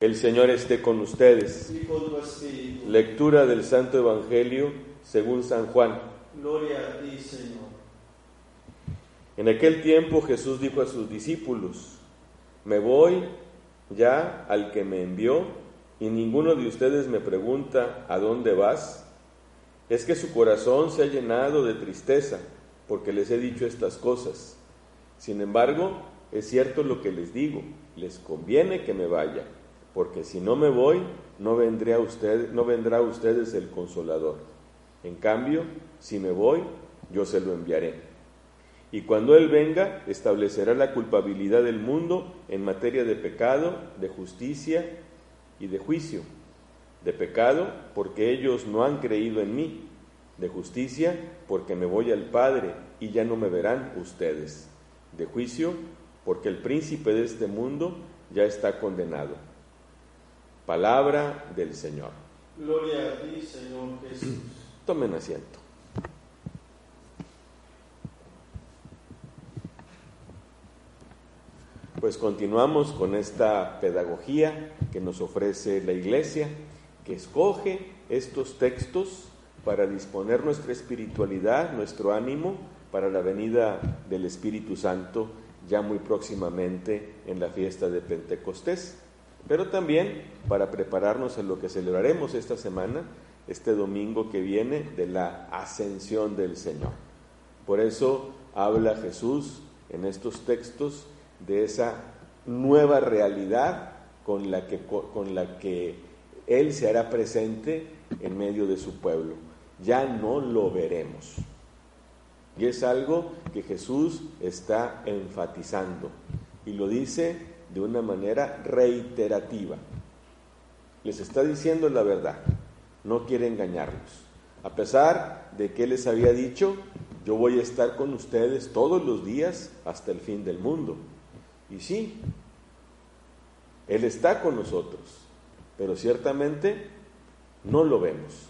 El Señor esté con ustedes. y con tu espíritu. Lectura del Santo Evangelio según San Juan. Gloria a ti, Señor. En aquel tiempo Jesús dijo a sus discípulos, me voy ya al que me envió y ninguno de ustedes me pregunta, ¿a dónde vas? Es que su corazón se ha llenado de tristeza porque les he dicho estas cosas. Sin embargo, es cierto lo que les digo, les conviene que me vaya porque si no me voy, no, vendré a usted, no vendrá a ustedes el consolador. En cambio, si me voy, yo se lo enviaré. Y cuando Él venga, establecerá la culpabilidad del mundo en materia de pecado, de justicia y de juicio. De pecado, porque ellos no han creído en mí. De justicia, porque me voy al Padre y ya no me verán ustedes. De juicio, porque el príncipe de este mundo ya está condenado. Palabra del Señor. Gloria a ti, Señor Jesús. Tomen asiento. Pues continuamos con esta pedagogía que nos ofrece la Iglesia, que escoge estos textos para disponer nuestra espiritualidad, nuestro ánimo para la venida del Espíritu Santo ya muy próximamente en la fiesta de Pentecostés pero también para prepararnos en lo que celebraremos esta semana, este domingo que viene, de la ascensión del Señor. Por eso habla Jesús en estos textos de esa nueva realidad con la que, con la que Él se hará presente en medio de su pueblo. Ya no lo veremos. Y es algo que Jesús está enfatizando. Y lo dice de una manera reiterativa. Les está diciendo la verdad, no quiere engañarlos. A pesar de que les había dicho, yo voy a estar con ustedes todos los días hasta el fin del mundo. Y sí, Él está con nosotros, pero ciertamente no lo vemos.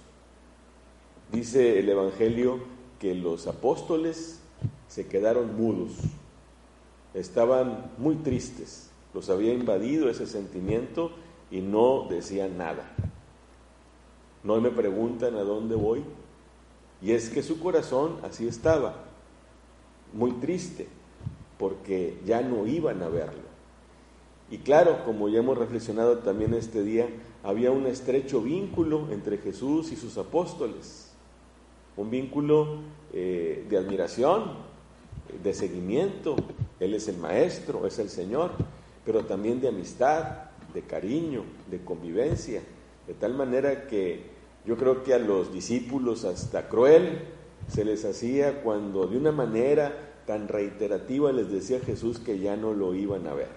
Dice el Evangelio que los apóstoles se quedaron mudos, estaban muy tristes los había invadido ese sentimiento y no decían nada. No me preguntan a dónde voy. Y es que su corazón así estaba, muy triste, porque ya no iban a verlo. Y claro, como ya hemos reflexionado también este día, había un estrecho vínculo entre Jesús y sus apóstoles, un vínculo eh, de admiración, de seguimiento. Él es el Maestro, es el Señor, pero también de amistad, de cariño, de convivencia, de tal manera que yo creo que a los discípulos hasta cruel se les hacía cuando de una manera tan reiterativa les decía Jesús que ya no lo iban a ver.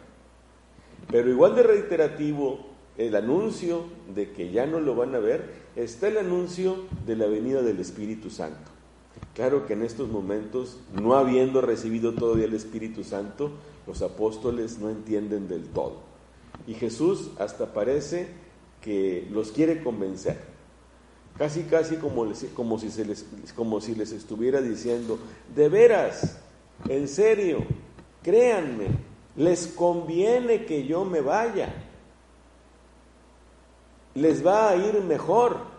Pero igual de reiterativo el anuncio de que ya no lo van a ver está el anuncio de la venida del Espíritu Santo. Claro que en estos momentos, no habiendo recibido todavía el Espíritu Santo, los apóstoles no entienden del todo. Y Jesús hasta parece que los quiere convencer. Casi, casi como, como, si se les, como si les estuviera diciendo, de veras, en serio, créanme, les conviene que yo me vaya. Les va a ir mejor.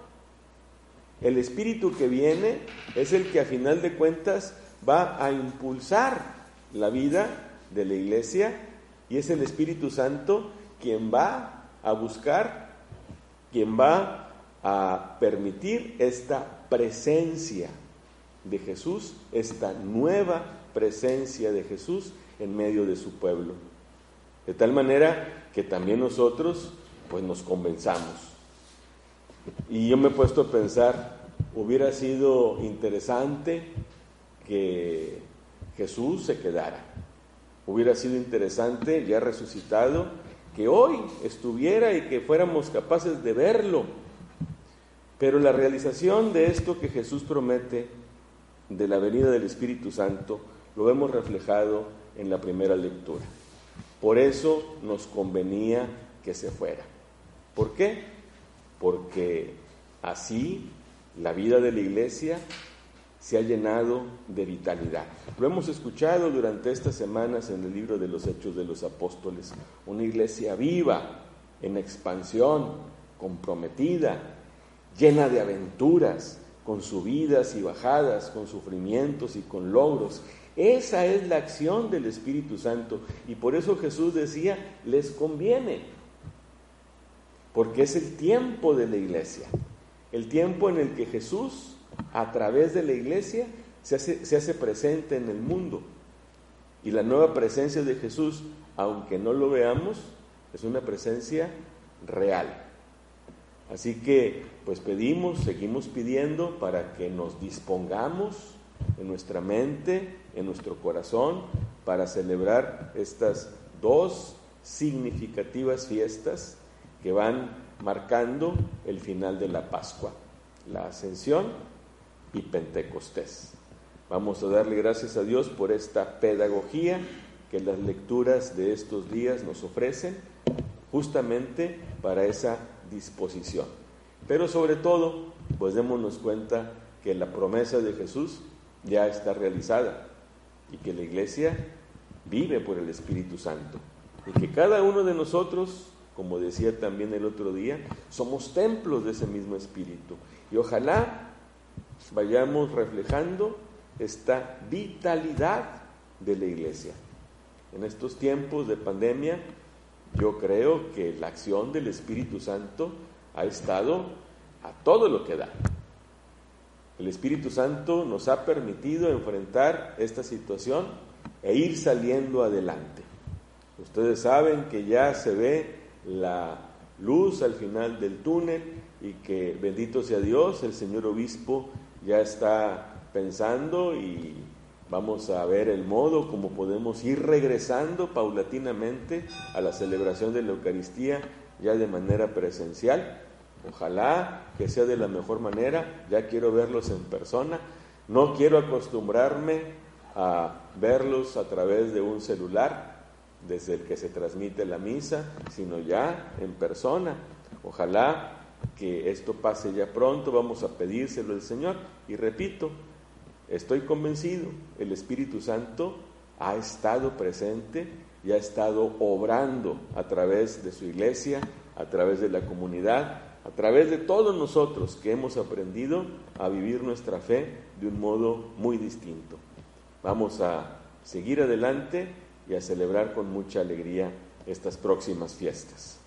El espíritu que viene es el que a final de cuentas va a impulsar la vida de la iglesia y es el Espíritu Santo quien va a buscar, quien va a permitir esta presencia de Jesús, esta nueva presencia de Jesús en medio de su pueblo. De tal manera que también nosotros pues nos convenzamos. Y yo me he puesto a pensar, hubiera sido interesante que Jesús se quedara. Hubiera sido interesante, ya resucitado, que hoy estuviera y que fuéramos capaces de verlo. Pero la realización de esto que Jesús promete, de la venida del Espíritu Santo, lo hemos reflejado en la primera lectura. Por eso nos convenía que se fuera. ¿Por qué? Porque así la vida de la iglesia se ha llenado de vitalidad. Lo hemos escuchado durante estas semanas en el libro de los Hechos de los Apóstoles, una iglesia viva, en expansión, comprometida, llena de aventuras, con subidas y bajadas, con sufrimientos y con logros. Esa es la acción del Espíritu Santo. Y por eso Jesús decía, les conviene, porque es el tiempo de la iglesia, el tiempo en el que Jesús, a través de la iglesia, se hace, se hace presente en el mundo. Y la nueva presencia de Jesús, aunque no lo veamos, es una presencia real. Así que, pues pedimos, seguimos pidiendo para que nos dispongamos en nuestra mente, en nuestro corazón, para celebrar estas dos significativas fiestas que van marcando el final de la Pascua, la Ascensión y Pentecostés. Vamos a darle gracias a Dios por esta pedagogía que las lecturas de estos días nos ofrecen justamente para esa disposición. Pero sobre todo, pues démonos cuenta que la promesa de Jesús ya está realizada y que la iglesia vive por el Espíritu Santo y que cada uno de nosotros, como decía también el otro día, somos templos de ese mismo Espíritu. Y ojalá vayamos reflejando esta vitalidad de la iglesia. En estos tiempos de pandemia, yo creo que la acción del Espíritu Santo ha estado a todo lo que da. El Espíritu Santo nos ha permitido enfrentar esta situación e ir saliendo adelante. Ustedes saben que ya se ve la luz al final del túnel y que bendito sea Dios, el señor obispo ya está pensando y Vamos a ver el modo como podemos ir regresando paulatinamente a la celebración de la Eucaristía ya de manera presencial. Ojalá que sea de la mejor manera. Ya quiero verlos en persona. No quiero acostumbrarme a verlos a través de un celular desde el que se transmite la misa, sino ya en persona. Ojalá que esto pase ya pronto. Vamos a pedírselo al Señor. Y repito, Estoy convencido, el Espíritu Santo ha estado presente y ha estado obrando a través de su iglesia, a través de la comunidad, a través de todos nosotros que hemos aprendido a vivir nuestra fe de un modo muy distinto. Vamos a seguir adelante y a celebrar con mucha alegría estas próximas fiestas.